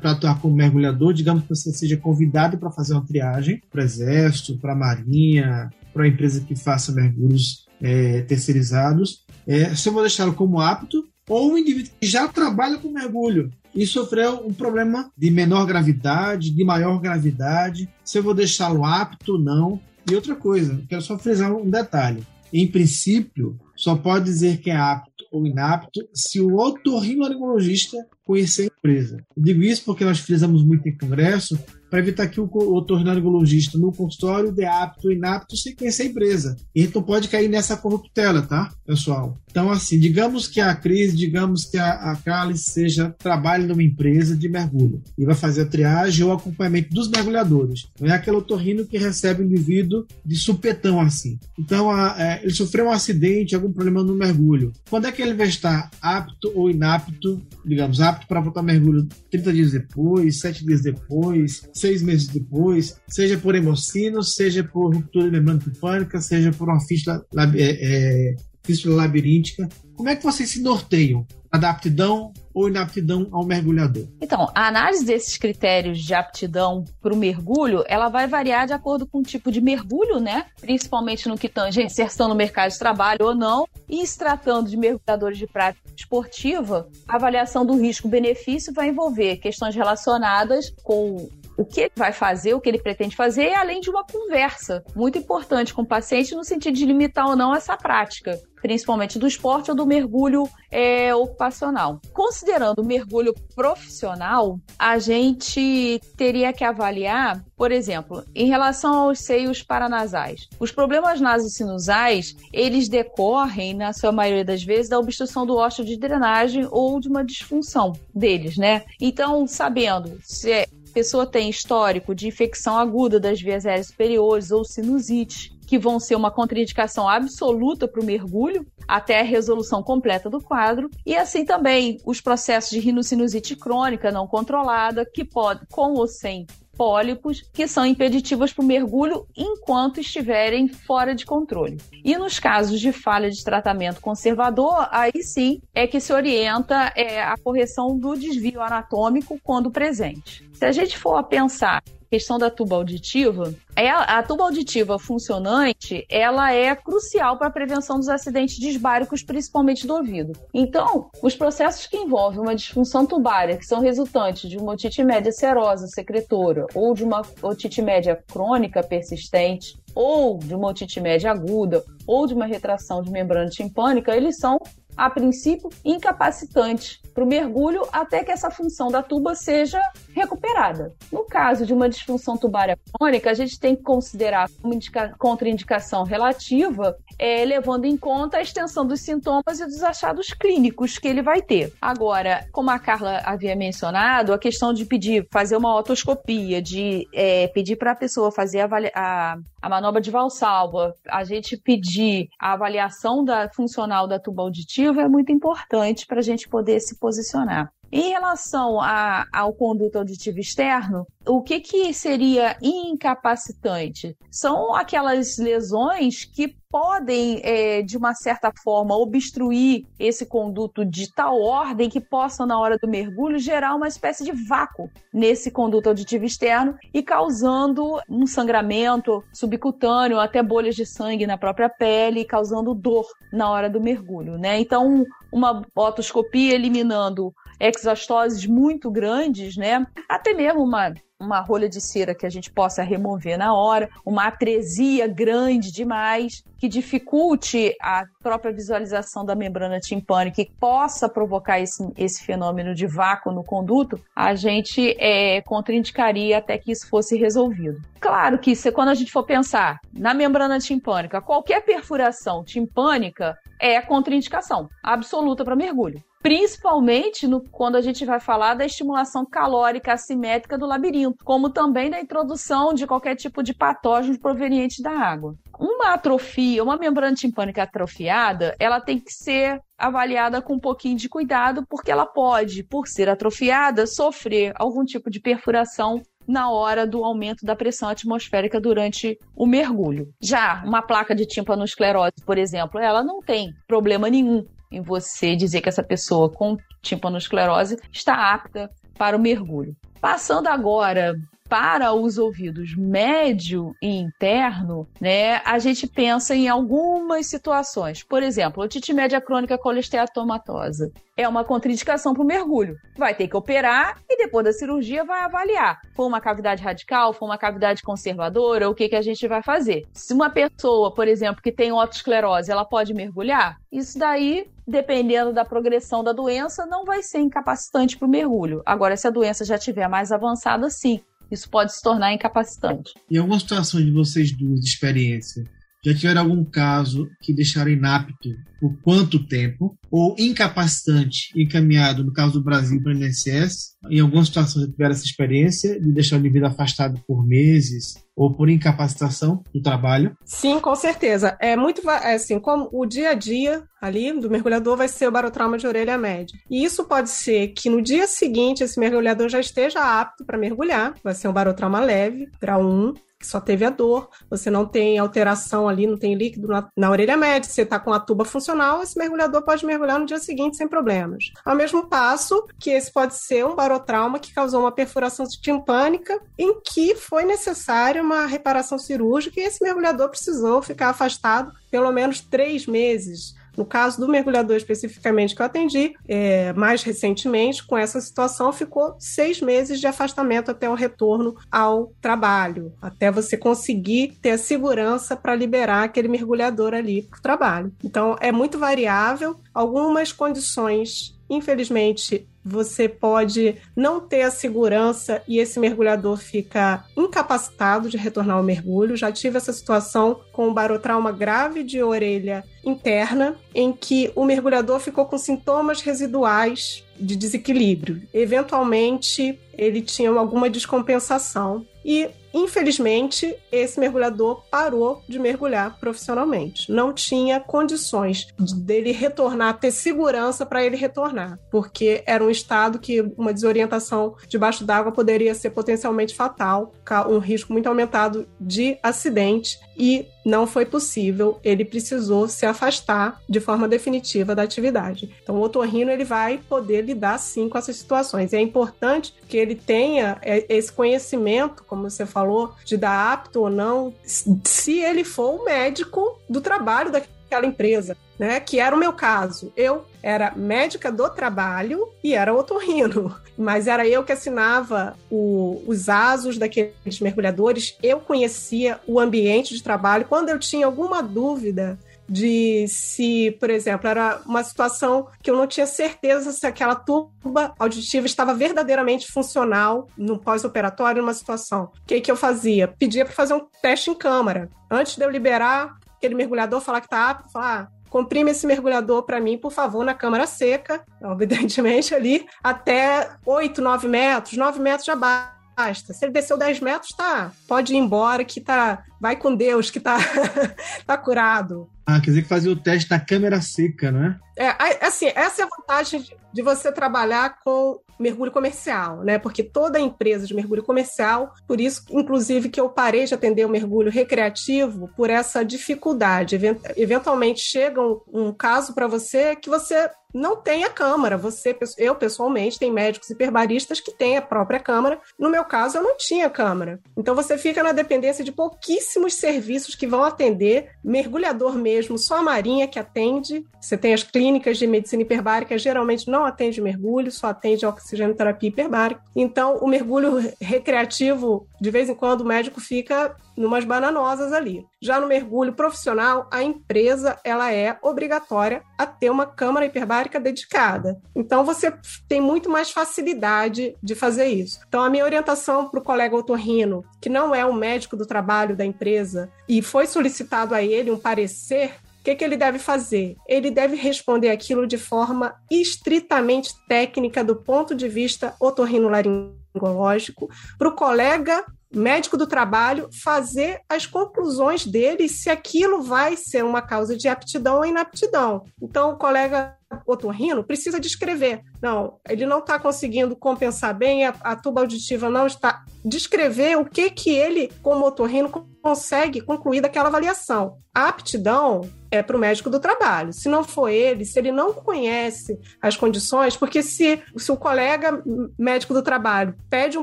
para atuar como mergulhador, digamos que você seja convidado para fazer uma triagem para o Exército, para a Marinha, para a empresa que faça mergulhos é, terceirizados, é, se eu vou deixá-lo como apto, ou um indivíduo que já trabalha com mergulho e sofreu um problema de menor gravidade, de maior gravidade, se eu vou deixá-lo apto ou não. E outra coisa, quero só frisar um detalhe. Em princípio, só pode dizer que é apto ou inapto se o otorrinolaringologista conhecer a empresa. Eu digo isso porque nós frisamos muito em congresso para evitar que o otorrinolaringologista no consultório dê apto ou inapto sem conhecer a empresa. E então pode cair nessa corruptela, tá, pessoal? Então, assim, digamos que a Cris, digamos que a, a Carly seja, trabalhe numa empresa de mergulho e vai fazer a triagem ou acompanhamento dos mergulhadores. Não é aquele otorrino que recebe o indivíduo de supetão assim. Então, a, é, ele sofreu um acidente, algum problema no mergulho. Quando é que ele vai estar apto ou inapto, digamos, apto para voltar mergulho 30 dias depois, 7 dias depois, seis meses depois, seja por hemocino, seja por ruptura de membrana tipânica, seja por uma fístula, é, é, fístula labiríntica. Como é que vocês se norteiam? Adaptidão ou inaptidão ao mergulhador? Então, a análise desses critérios de aptidão para o mergulho, ela vai variar de acordo com o tipo de mergulho, né? Principalmente no que tange inserção no mercado de trabalho ou não. E se tratando de mergulhadores de prática esportiva, a avaliação do risco-benefício vai envolver questões relacionadas com o que ele vai fazer, o que ele pretende fazer, além de uma conversa muito importante com o paciente no sentido de limitar ou não essa prática principalmente do esporte ou do mergulho é, ocupacional. Considerando o mergulho profissional, a gente teria que avaliar, por exemplo, em relação aos seios paranasais. Os problemas nasosinusais, eles decorrem, na sua maioria das vezes, da obstrução do ósseo de drenagem ou de uma disfunção deles, né? Então, sabendo se é pessoa tem histórico de infecção aguda das vias aéreas superiores ou sinusite, que vão ser uma contraindicação absoluta para o mergulho, até a resolução completa do quadro, e assim também os processos de rinocinusite crônica não controlada, que pode, com ou sem pólipos que são impeditivas para o mergulho enquanto estiverem fora de controle. E nos casos de falha de tratamento conservador, aí sim é que se orienta é, a correção do desvio anatômico quando presente. Se a gente for pensar questão da tuba auditiva, é a tuba auditiva funcionante, ela é crucial para a prevenção dos acidentes disbáricos, principalmente do ouvido. Então, os processos que envolvem uma disfunção tubária, que são resultantes de uma otite média serosa secretora ou de uma otite média crônica persistente, ou de uma otite média aguda, ou de uma retração de membrana timpânica, eles são a princípio, incapacitante para o mergulho até que essa função da tuba seja recuperada. No caso de uma disfunção tubária crônica, a gente tem que considerar uma contraindicação relativa, é, levando em conta a extensão dos sintomas e dos achados clínicos que ele vai ter. Agora, como a Carla havia mencionado, a questão de pedir, fazer uma otoscopia, de é, pedir para a pessoa fazer a, a, a manobra de valsalva, a gente pedir a avaliação da funcional da tuba auditiva é muito importante para a gente poder se posicionar. Em relação a, ao conduto auditivo externo, o que, que seria incapacitante? São aquelas lesões que podem, é, de uma certa forma, obstruir esse conduto de tal ordem que possam, na hora do mergulho, gerar uma espécie de vácuo nesse conduto auditivo externo e causando um sangramento subcutâneo, até bolhas de sangue na própria pele, causando dor na hora do mergulho. Né? Então, uma otoscopia eliminando exostoses muito grandes, né? Até mesmo uma uma rolha de cera que a gente possa remover na hora, uma atresia grande demais que dificulte a própria visualização da membrana timpânica e possa provocar esse, esse fenômeno de vácuo no conduto, a gente é, contraindicaria até que isso fosse resolvido. Claro que se, quando a gente for pensar na membrana timpânica, qualquer perfuração timpânica é contraindicação absoluta para mergulho principalmente no, quando a gente vai falar da estimulação calórica assimétrica do labirinto, como também da introdução de qualquer tipo de patógeno proveniente da água. Uma atrofia, uma membrana timpânica atrofiada, ela tem que ser avaliada com um pouquinho de cuidado, porque ela pode, por ser atrofiada, sofrer algum tipo de perfuração na hora do aumento da pressão atmosférica durante o mergulho. Já uma placa de tímpanosclerose, por exemplo, ela não tem problema nenhum em você dizer que essa pessoa com timpanosclerose está apta para o mergulho. Passando agora para os ouvidos médio e interno, né, a gente pensa em algumas situações. Por exemplo, otite média crônica colesteatomatosa é uma contraindicação para o mergulho. Vai ter que operar e depois da cirurgia vai avaliar. Foi uma cavidade radical, foi uma cavidade conservadora, o que, que a gente vai fazer? Se uma pessoa, por exemplo, que tem otosclerose, ela pode mergulhar? Isso daí dependendo da progressão da doença, não vai ser incapacitante para o mergulho. Agora, se a doença já estiver mais avançada, sim, isso pode se tornar incapacitante. Em alguma situação de vocês duas de experiência, já tiveram algum caso que deixaram inapto por quanto tempo? Ou incapacitante encaminhado, no caso do Brasil, para o INSS? Em alguma situação já tiveram essa experiência de deixar o indivíduo afastado por meses ou por incapacitação do trabalho? Sim, com certeza. É muito é assim, como o dia a dia ali do mergulhador vai ser o barotrauma de orelha média. E isso pode ser que no dia seguinte esse mergulhador já esteja apto para mergulhar, vai ser um barotrauma leve, grau 1, que só teve a dor, você não tem alteração ali, não tem líquido na, na orelha média, você está com a tuba funcional, esse mergulhador pode mergulhar no dia seguinte sem problemas. Ao mesmo passo que esse pode ser um barotrauma que causou uma perfuração timpânica, em que foi necessária uma reparação cirúrgica e esse mergulhador precisou ficar afastado pelo menos três meses no caso do mergulhador especificamente que eu atendi, é, mais recentemente, com essa situação, ficou seis meses de afastamento até o retorno ao trabalho, até você conseguir ter a segurança para liberar aquele mergulhador ali para o trabalho. Então, é muito variável. Algumas condições infelizmente, você pode não ter a segurança e esse mergulhador fica incapacitado de retornar ao mergulho. Já tive essa situação com um barotrauma grave de orelha interna, em que o mergulhador ficou com sintomas residuais de desequilíbrio. Eventualmente, ele tinha alguma descompensação e Infelizmente, esse mergulhador parou de mergulhar profissionalmente. Não tinha condições dele retornar, ter segurança para ele retornar, porque era um estado que uma desorientação debaixo d'água poderia ser potencialmente fatal, um risco muito aumentado de acidente e não foi possível, ele precisou se afastar de forma definitiva da atividade. Então, o otorrino ele vai poder lidar sim com essas situações. E é importante que ele tenha é, esse conhecimento, como você falou, de dar apto ou não, se ele for o médico do trabalho daquela empresa né? Que era o meu caso. Eu era médica do trabalho e era otorrino, mas era eu que assinava o, os asos daqueles mergulhadores, eu conhecia o ambiente de trabalho. Quando eu tinha alguma dúvida de se, por exemplo, era uma situação que eu não tinha certeza se aquela tuba auditiva estava verdadeiramente funcional no pós-operatório, numa situação. O que, que eu fazia? Pedia para fazer um teste em câmara. Antes de eu liberar aquele mergulhador, falar que está apto, falar, ah, comprime esse mergulhador para mim, por favor, na câmara seca, evidentemente ali, até 8, 9 metros, 9 metros já basta. Se ele desceu 10 metros, tá, pode ir embora que tá, vai com Deus que tá, tá curado. Ah, quer dizer que fazia o teste na câmera seca, não é? É, assim, essa é a vantagem de você trabalhar com mergulho comercial, né? Porque toda empresa de mergulho comercial, por isso, inclusive, que eu parei de atender o mergulho recreativo por essa dificuldade. Eventualmente chega um, um caso para você que você não tem a câmara. Você, eu pessoalmente, tem médicos hiperbaristas que têm a própria câmara. No meu caso, eu não tinha câmara. Então você fica na dependência de pouquíssimos serviços que vão atender, mergulhador mesmo, só a marinha que atende. Você tem as clínicas de medicina hiperbárica, geralmente não atende mergulho, só atende oxigenoterapia hiperbárica. Então, o mergulho recreativo, de vez em quando, o médico fica numas bananosas ali. Já no mergulho profissional, a empresa ela é obrigatória a ter uma câmara hiperbárica dedicada. Então você tem muito mais facilidade de fazer isso. Então a minha orientação para o colega otorrino, que não é o médico do trabalho da empresa, e foi solicitado a ele um parecer o que, que, ele deve fazer? Ele deve responder aquilo de forma estritamente técnica do ponto de vista otorrinolaringológico para o colega médico do trabalho fazer as conclusões dele se aquilo vai ser uma causa de aptidão ou inaptidão. Então, o colega otorrino precisa descrever. Não, ele não está conseguindo compensar bem, a, a, tuba auditiva não está. Descrever o que que ele, como otorrino, consegue concluir daquela avaliação. A aptidão é para o médico do trabalho. Se não for ele, se ele não conhece as condições, porque se, se o colega médico do trabalho pede um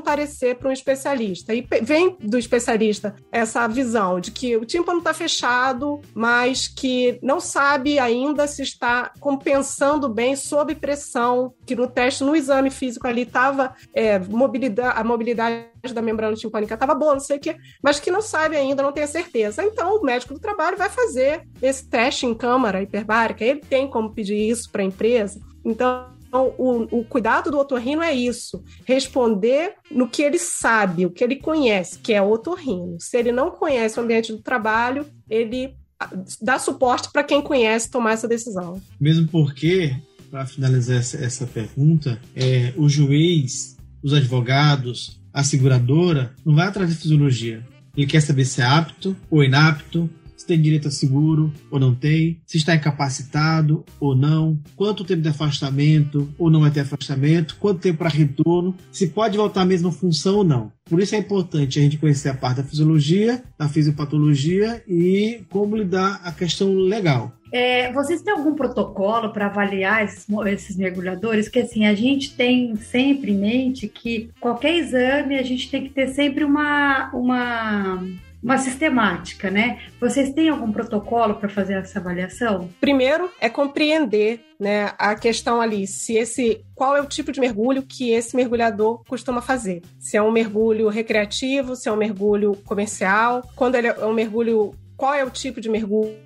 parecer para um especialista e vem do especialista essa visão de que o tímpano está fechado, mas que não sabe ainda se está compensando bem sob pressão, que no teste, no exame físico ali estava é, mobilidade, a mobilidade da membrana timpânica estava boa, não sei o quê, mas que não sabe ainda, não tem a certeza. Então, o médico do trabalho vai fazer esse teste em câmara hiperbárica, ele tem como pedir isso para a empresa. Então, o, o, cuidado do otorrino é isso: responder no que ele sabe, o que ele conhece, que é o otorrino. Se ele não conhece o ambiente do trabalho, ele dá suporte para quem conhece tomar essa decisão. Mesmo porque, para finalizar essa, essa pergunta, é, o juiz, os advogados, a seguradora, não vai atrás de fisiologia. Ele quer saber se é apto ou inapto, tem direito a seguro ou não tem, se está incapacitado ou não, quanto tempo de afastamento ou não vai ter afastamento, quanto tempo para retorno, se pode voltar à mesma função ou não. Por isso é importante a gente conhecer a parte da fisiologia, da fisiopatologia e como lidar a questão legal. É, vocês têm algum protocolo para avaliar esses, esses, mergulhadores? Que assim, a gente tem sempre em mente que qualquer exame a gente tem que ter sempre uma, uma uma sistemática, né? Vocês têm algum protocolo para fazer essa avaliação? Primeiro é compreender, né, a questão ali, se esse qual é o tipo de mergulho que esse mergulhador costuma fazer. Se é um mergulho recreativo, se é um mergulho comercial, quando ele é um mergulho, qual é o tipo de mergulho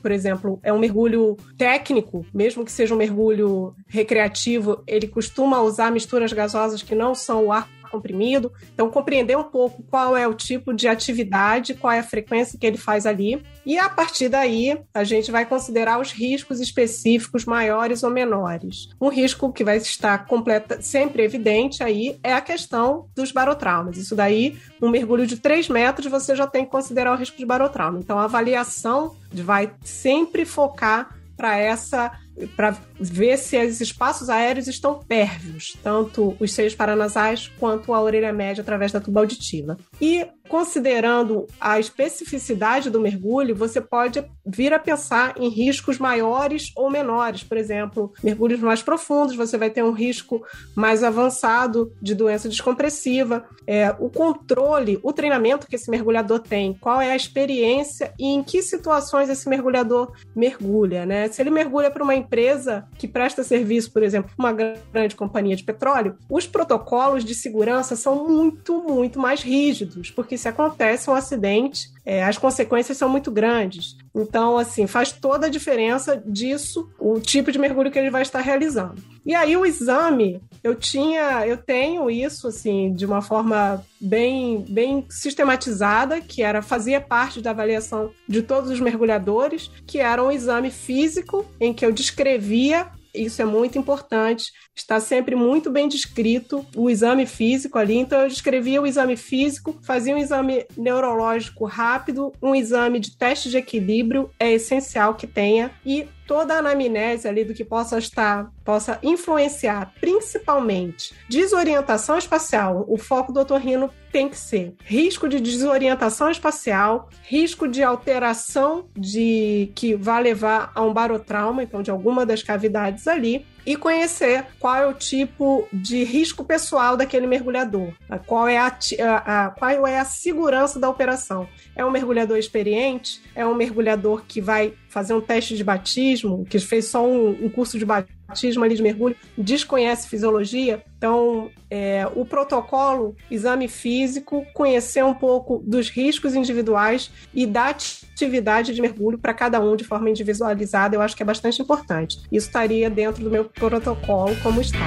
por exemplo, é um mergulho técnico, mesmo que seja um mergulho recreativo, ele costuma usar misturas gasosas que não são o ar comprimido. Então, compreender um pouco qual é o tipo de atividade, qual é a frequência que ele faz ali. E a partir daí, a gente vai considerar os riscos específicos maiores ou menores. Um risco que vai estar completa, sempre evidente aí é a questão dos barotraumas. Isso daí, um mergulho de 3 metros, você já tem que considerar o risco de barotrauma. Então, a avaliação vai sempre focar para essa para ver se os espaços aéreos estão pérvios, tanto os seios paranasais quanto a orelha média através da tuba auditiva. E considerando a especificidade do mergulho, você pode vir a pensar em riscos maiores ou menores. Por exemplo, mergulhos mais profundos, você vai ter um risco mais avançado de doença descompressiva. É, o controle, o treinamento que esse mergulhador tem, qual é a experiência e em que situações esse mergulhador mergulha. Né? Se ele mergulha para uma empresa que presta serviço, por exemplo, uma grande companhia de petróleo, os protocolos de segurança são muito, muito mais rígidos, porque se acontece um acidente, é, as consequências são muito grandes. Então, assim, faz toda a diferença disso, o tipo de mergulho que ele vai estar realizando. E aí o exame, eu tinha, eu tenho isso assim de uma forma bem, bem sistematizada, que era fazia parte da avaliação de todos os mergulhadores, que era um exame físico em que eu descrevia isso é muito importante. Está sempre muito bem descrito o exame físico ali. Então, eu descrevia o exame físico, fazia um exame neurológico rápido, um exame de teste de equilíbrio, é essencial que tenha, e toda a anamnese ali do que possa estar, possa influenciar, principalmente desorientação espacial. O foco do otorrino tem que ser risco de desorientação espacial, risco de alteração de que vai levar a um barotrauma, então de alguma das cavidades ali, e conhecer qual é o tipo de risco pessoal daquele mergulhador, qual é a, a, a, qual é a segurança da operação. É um mergulhador experiente? É um mergulhador que vai fazer um teste de batismo, que fez só um, um curso de batismo ali de mergulho, desconhece fisiologia? Então, é, o protocolo, exame físico, conhecer um pouco dos riscos individuais e da atividade de mergulho para cada um de forma individualizada, eu acho que é bastante importante. Isso estaria dentro do meu protocolo como está.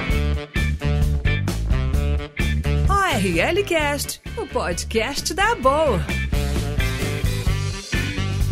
ORL Cast, o podcast da Boa.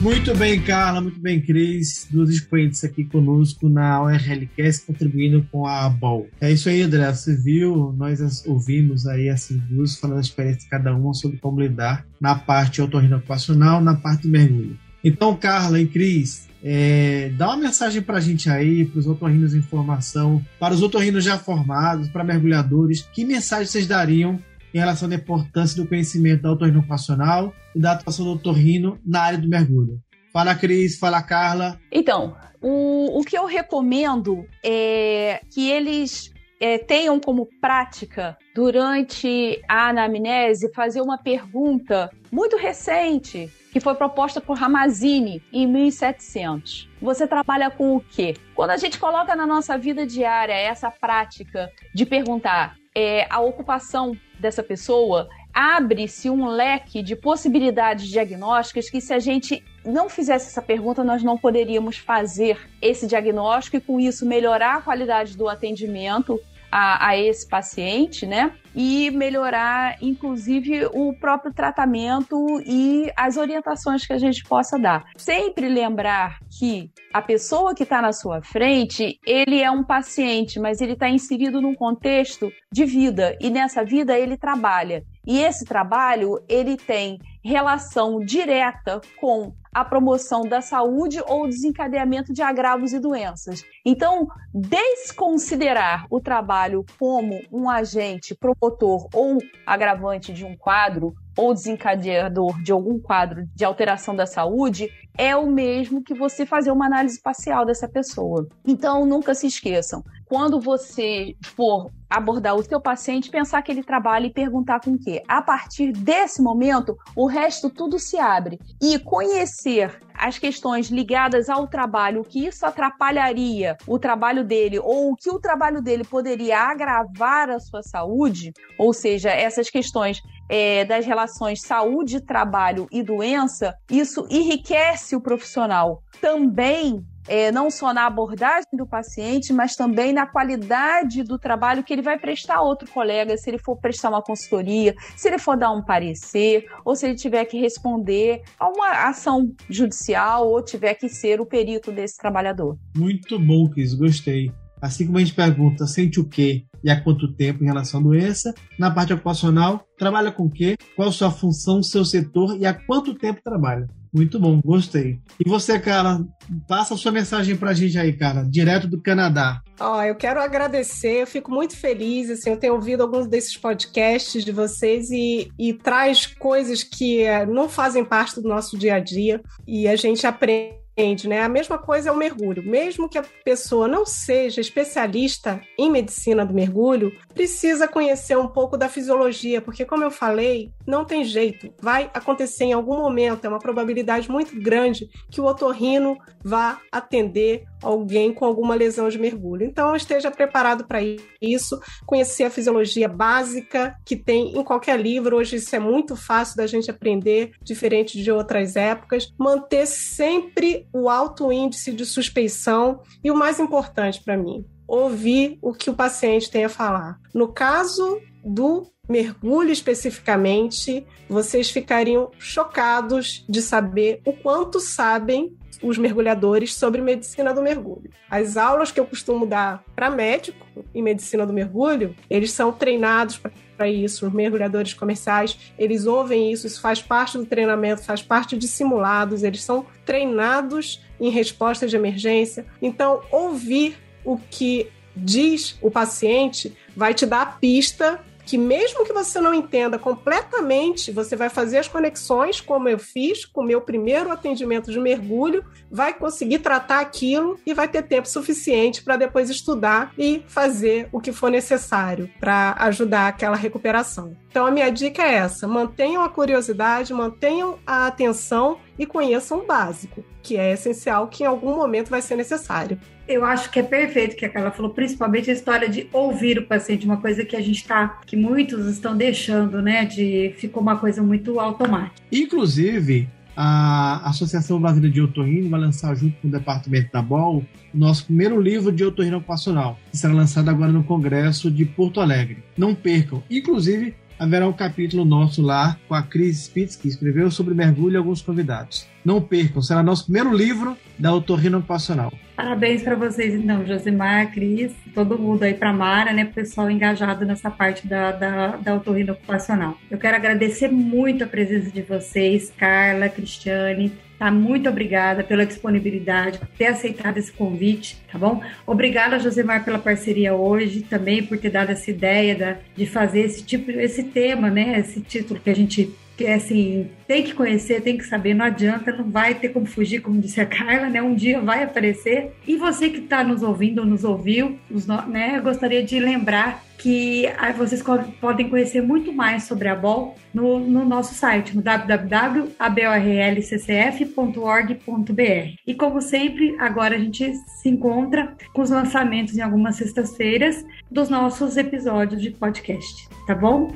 Muito bem, Carla, muito bem, Cris, dos expoentes aqui conosco na ORLCast, contribuindo com a BOL. É isso aí, André, você viu, nós ouvimos aí essas duas falando a experiência de cada uma sobre como lidar na parte ocupacional, na parte mergulho. Então, Carla e Cris, é, dá uma mensagem para a gente aí, para os otorrinos em formação, para os otorrinos já formados, para mergulhadores, que mensagem vocês dariam em relação à importância do conhecimento da otorrino ocupacional e da atuação do otorrino na área do mergulho. Fala, Cris. Fala, Carla. Então, o, o que eu recomendo é que eles é, tenham como prática durante a anamnese fazer uma pergunta muito recente que foi proposta por Ramazini em 1700. Você trabalha com o quê? Quando a gente coloca na nossa vida diária essa prática de perguntar é, a ocupação dessa pessoa, abre-se um leque de possibilidades diagnósticas que, se a gente não fizesse essa pergunta, nós não poderíamos fazer esse diagnóstico e, com isso, melhorar a qualidade do atendimento a, a, esse paciente, né? E melhorar, inclusive, o próprio tratamento e as orientações que a gente possa dar. Sempre lembrar que a pessoa que está na sua frente, ele é um paciente, mas ele está inserido num contexto de vida e nessa vida ele trabalha. E esse trabalho ele tem relação direta com a promoção da saúde ou desencadeamento de agravos e doenças. Então, desconsiderar o trabalho como um agente promotor ou agravante de um quadro ou desencadeador de algum quadro de alteração da saúde é o mesmo que você fazer uma análise parcial dessa pessoa. Então, nunca se esqueçam, quando você for abordar o seu paciente, pensar que ele trabalha e perguntar com o quê. A partir desse momento, o resto tudo se abre. E conhecer as questões ligadas ao trabalho, o que isso atrapalharia o trabalho dele ou o que o trabalho dele poderia agravar a sua saúde, ou seja, essas questões é, das relações saúde, trabalho e doença, isso enriquece o profissional. Também é, não só na abordagem do paciente, mas também na qualidade do trabalho que ele vai prestar a outro colega, se ele for prestar uma consultoria, se ele for dar um parecer, ou se ele tiver que responder a uma ação judicial, ou tiver que ser o perito desse trabalhador. Muito bom, Cris, gostei. Assim como a gente pergunta, sente o quê e há quanto tempo em relação à doença, na parte ocupacional, trabalha com o quê, qual a sua função, seu setor e há quanto tempo trabalha. Muito bom, gostei. E você, cara, passa a sua mensagem pra gente aí, cara, direto do Canadá. Ó, oh, eu quero agradecer, eu fico muito feliz, assim, eu tenho ouvido alguns desses podcasts de vocês e, e traz coisas que é, não fazem parte do nosso dia a dia e a gente aprende né? A mesma coisa é o mergulho. Mesmo que a pessoa não seja especialista em medicina do mergulho, precisa conhecer um pouco da fisiologia, porque como eu falei, não tem jeito, vai acontecer em algum momento, é uma probabilidade muito grande que o otorrino vá atender alguém com alguma lesão de mergulho. Então, esteja preparado para isso, conhecer a fisiologia básica que tem em qualquer livro. Hoje isso é muito fácil da gente aprender, diferente de outras épocas. Manter sempre o alto índice de suspeição e o mais importante para mim, ouvir o que o paciente tem a falar. No caso do mergulho especificamente, vocês ficariam chocados de saber o quanto sabem os mergulhadores sobre medicina do mergulho. As aulas que eu costumo dar para médico em medicina do mergulho, eles são treinados para isso, os mergulhadores comerciais, eles ouvem isso, isso faz parte do treinamento, faz parte de simulados, eles são treinados em resposta de emergência. Então, ouvir o que diz o paciente vai te dar a pista que mesmo que você não entenda completamente, você vai fazer as conexões, como eu fiz com o meu primeiro atendimento de mergulho, vai conseguir tratar aquilo e vai ter tempo suficiente para depois estudar e fazer o que for necessário para ajudar aquela recuperação. Então a minha dica é essa: mantenham a curiosidade, mantenham a atenção e conheçam o básico, que é essencial, que em algum momento vai ser necessário. Eu acho que é perfeito o que ela falou, principalmente a história de ouvir o paciente, uma coisa que a gente está, que muitos estão deixando, né? De ficou uma coisa muito automática. Inclusive, a Associação Brasileira de Otorrino vai lançar junto com o departamento da BOL o nosso primeiro livro de otorrino ocupacional, que será lançado agora no Congresso de Porto Alegre. Não percam. Inclusive, haverá um capítulo nosso lá com a Cris Spitz, que escreveu sobre mergulho e alguns convidados. Não percam, será nosso primeiro livro da Otorrino Ocupacional. Parabéns para vocês, então, Josimar, Cris, todo mundo aí para Mara, né, pessoal engajado nessa parte da, da, da otorrino ocupacional. Eu quero agradecer muito a presença de vocês, Carla, Cristiane, Tá? Muito obrigada pela disponibilidade, por ter aceitado esse convite, tá bom? Obrigada, Josemar, pela parceria hoje, também por ter dado essa ideia da, de fazer esse tipo, esse tema, né? Esse título que a gente que é assim, tem que conhecer, tem que saber, não adianta, não vai ter como fugir, como disse a Carla, né? Um dia vai aparecer. E você que está nos ouvindo ou nos ouviu, né? Eu gostaria de lembrar que vocês podem conhecer muito mais sobre a BOL no, no nosso site, no www.ablccf.org.br. E como sempre, agora a gente se encontra com os lançamentos em algumas sextas-feiras dos nossos episódios de podcast, tá bom?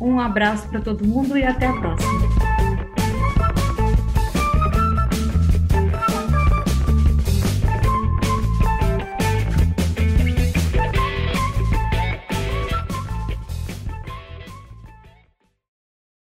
Um abraço para todo mundo e até a próxima.